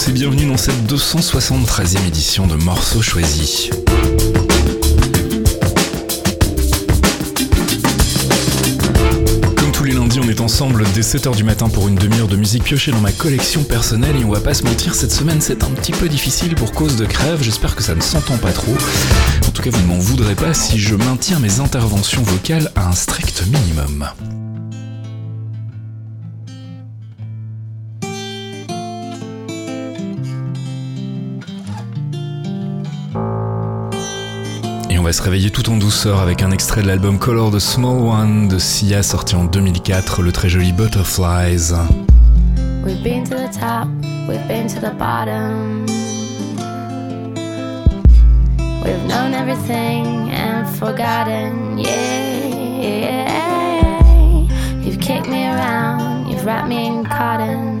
tous et bienvenue dans cette 273e édition de Morceaux choisis. Comme tous les lundis, on est ensemble dès 7h du matin pour une demi-heure de musique piochée dans ma collection personnelle et on va pas se mentir, cette semaine c'est un petit peu difficile pour cause de crève, j'espère que ça ne s'entend pas trop. En tout cas, vous ne m'en voudrez pas si je maintiens mes interventions vocales à un strict minimum. On va se réveiller tout en douceur avec un extrait de l'album Color the Small One de Sia sorti en 2004, le très joli Butterflies. We've been to the top, we've been to the bottom. We've known everything and forgotten, yeah. You've kicked me around, you've wrapped me in cotton.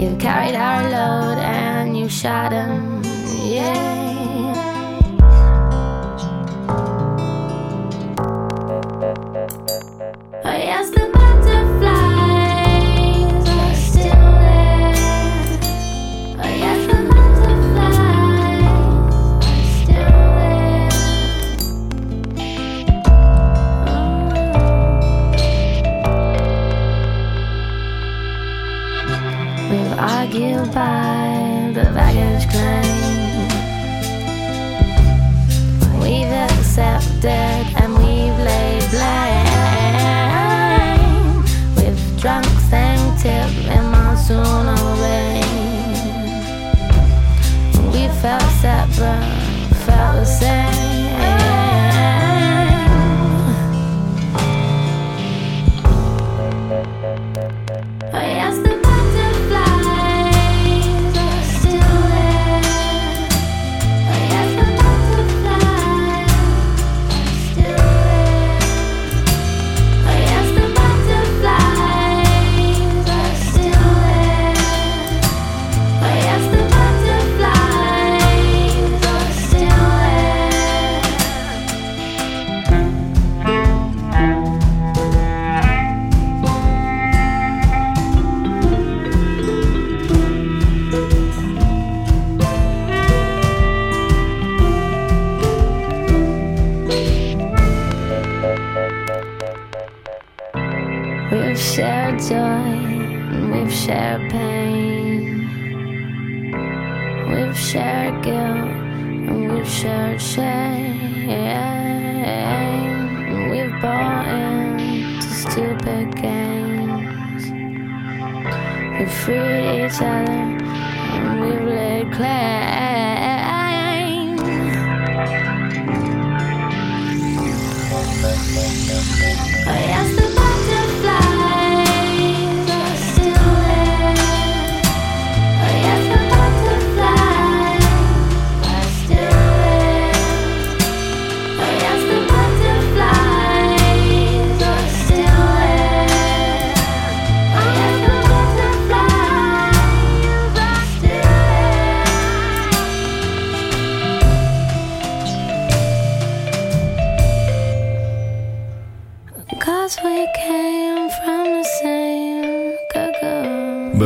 You've carried our load and you shot him, yeah. joy and we've shared pain. We've shared guilt and we've shared shame. We've bought into stupid games. We've freed each other and we've laid claim.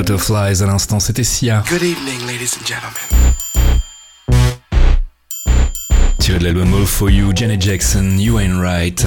Butterflies à l'instant, c'était Sia. Good evening, ladies and gentlemen. Tiré de l'album All For You, Janet Jackson, You Ain't Right.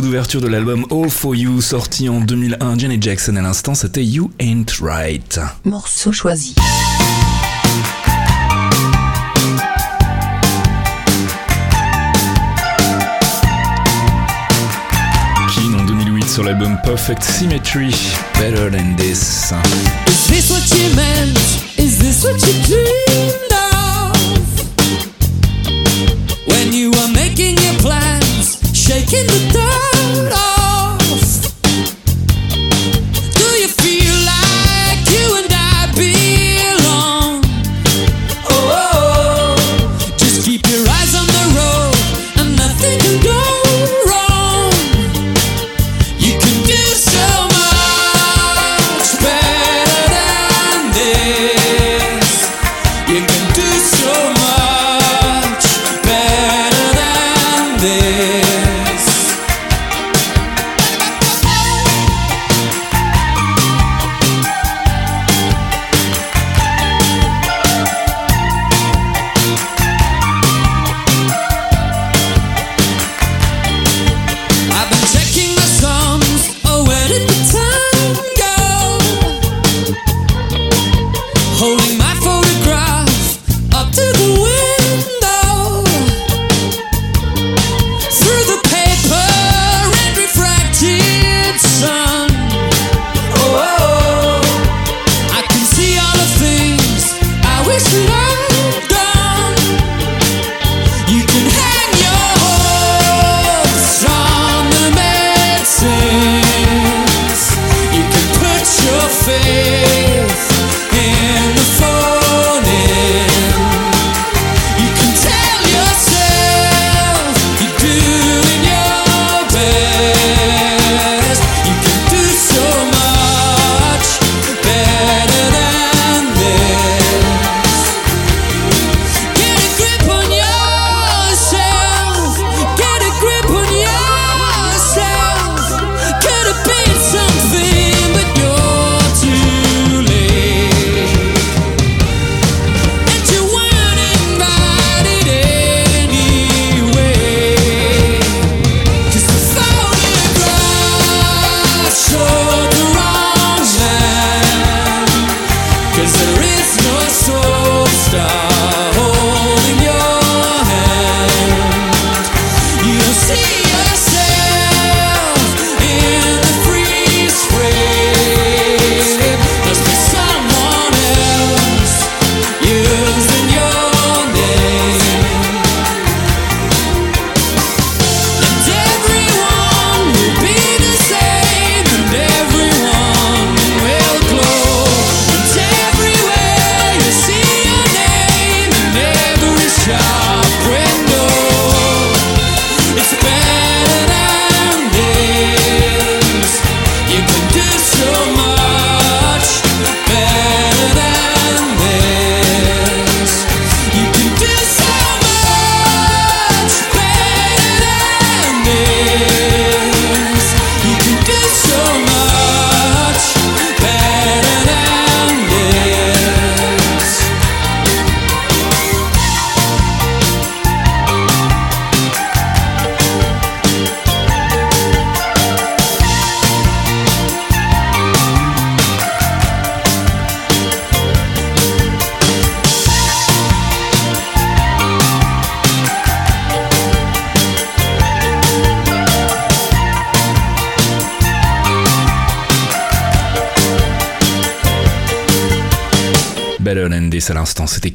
D'ouverture de l'album All For You sorti en 2001. Janet Jackson à l'instant, c'était You Ain't Right. Morceau choisi. Keen en 2008 sur l'album Perfect Symmetry. Better than this. Is this what you meant? Is this what you dreamed à l'instant, c'était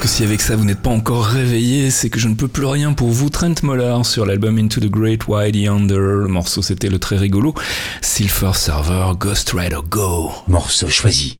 Keen. avec ça vous n'êtes pas encore réveillé, c'est que je ne peux plus rien pour vous. Trent Moller sur l'album Into the Great Wide Yonder. Morceau c'était le très rigolo Silver Server Ghost Rider Go. Morceau choisi.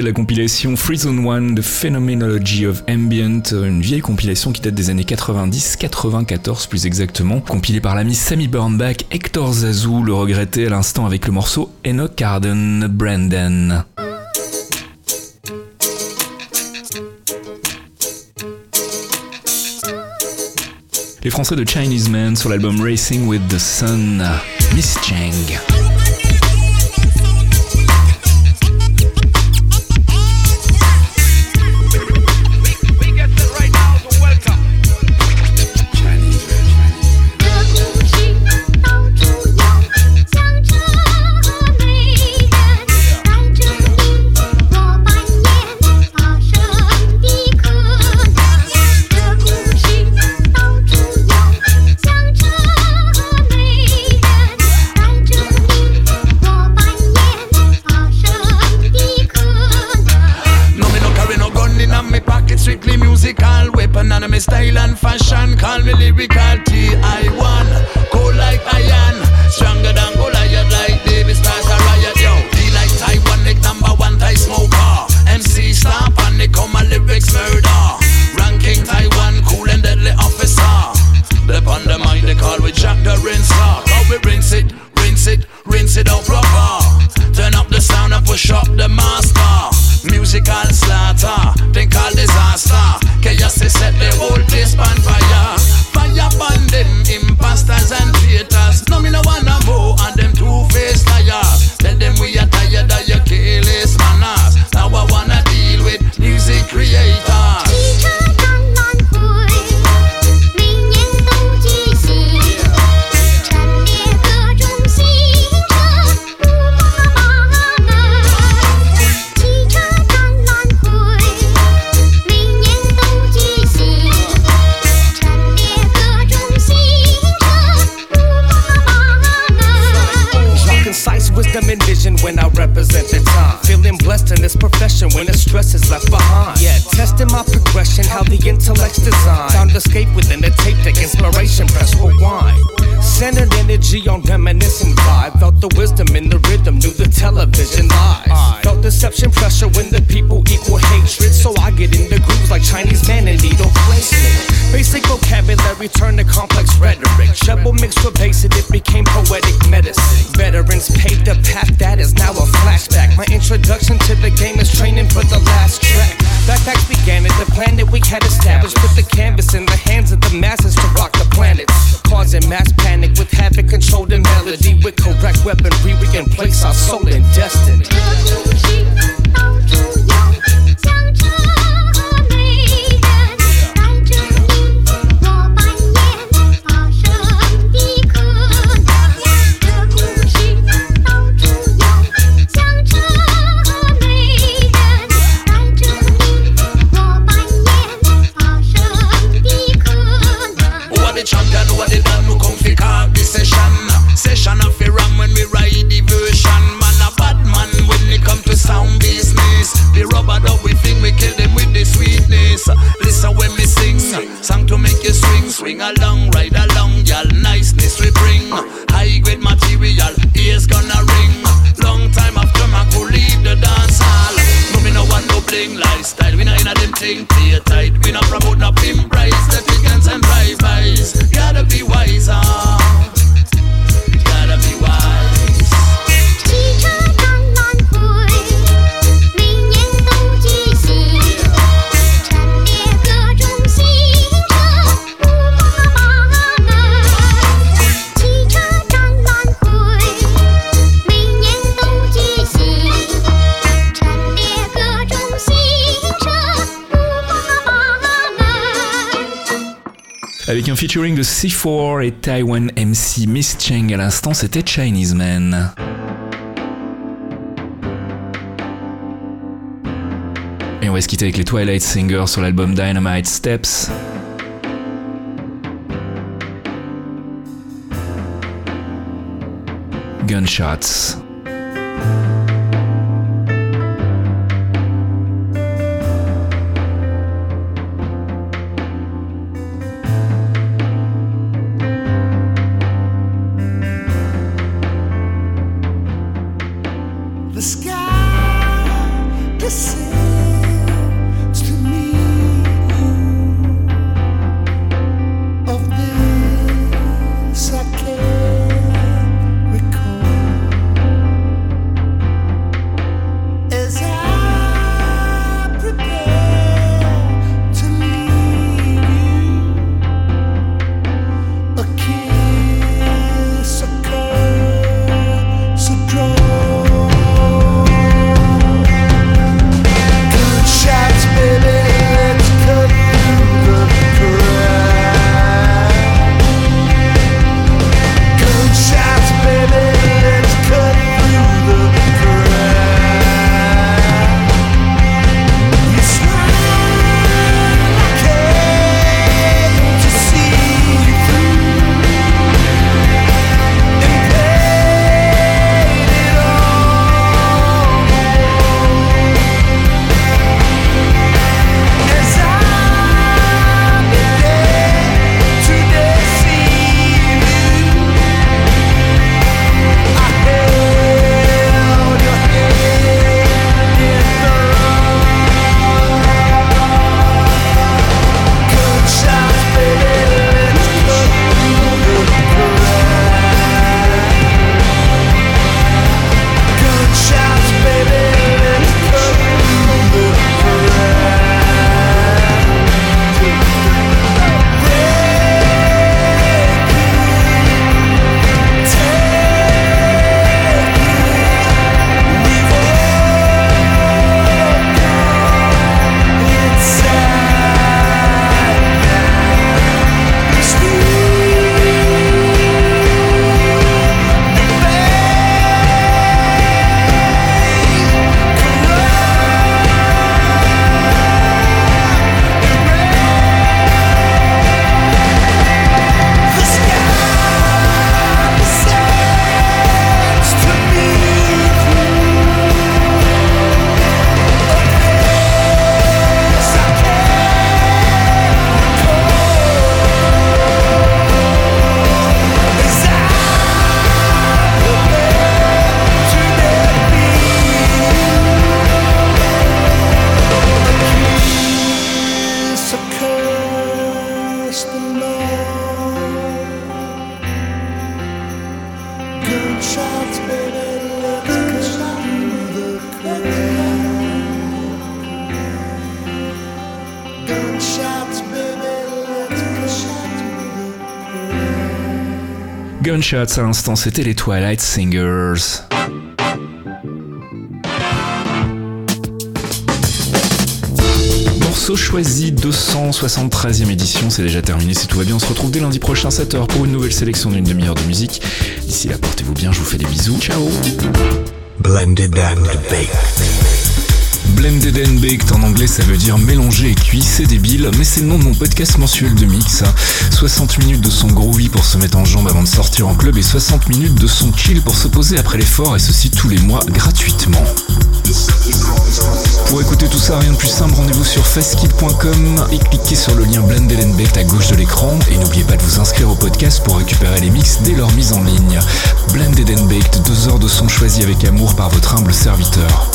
la compilation Free Zone 1 The Phenomenology of Ambient, une vieille compilation qui date des années 90-94 plus exactement, compilée par l'ami Sammy Burnback, Hector Zazou le regrettait à l'instant avec le morceau Enoch Carden Brandon. Les Français de Chinese Man sur l'album Racing with the Sun, Miss Chang. not when the people equal hatred. So I get in the grooves like Chinese man and needle placement. Basic vocabulary turned to complex rhetoric. Shovel mixed with basic, it became poetic medicine. Veterans paved the path that is now a flashback. My introduction to the game is training for the last track. Backpacks began it, the plan that we had established. Put the canvas in the hands of the masses to rock the planet. Causing mass panic with havoc, controlled and melody. With correct weaponry, we can place our soul in destiny. Swing along, ride along, y'all niceness we bring. featuring the C4 et Taiwan MC Miss Cheng à l'instant, c'était Chinese Man. Et on va se quitter avec les Twilight Singers sur l'album Dynamite Steps. Gunshots. Gunshots à l'instant, c'était les Twilight Singers. Morceau choisi 273e édition, c'est déjà terminé, si tout va bien, on se retrouve dès lundi prochain 7h pour une nouvelle sélection d'une demi-heure de musique. D'ici là, portez-vous bien, je vous fais des bisous, ciao Blended and baked. Blended en anglais ça veut dire mélanger et cuit, c'est débile, mais c'est le nom de mon podcast mensuel de mix. 60 minutes de son groovy pour se mettre en jambe avant de sortir en club et 60 minutes de son chill pour se poser après l'effort et ceci tous les mois gratuitement. Ça, rien de plus simple, rendez-vous sur festkit.com et cliquez sur le lien Blended and Baked à gauche de l'écran et n'oubliez pas de vous inscrire au podcast pour récupérer les mix dès leur mise en ligne. Blended and Baked, deux heures de son choisi avec amour par votre humble serviteur.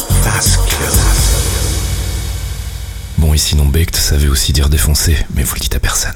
Bon, et sinon Baked, ça veut aussi dire défoncer, mais vous le dites à personne.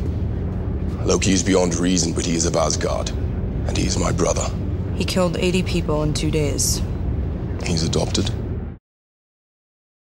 Loki is beyond reason, but he is of Asgard. And he is my brother. He killed 80 people in two days. He's adopted.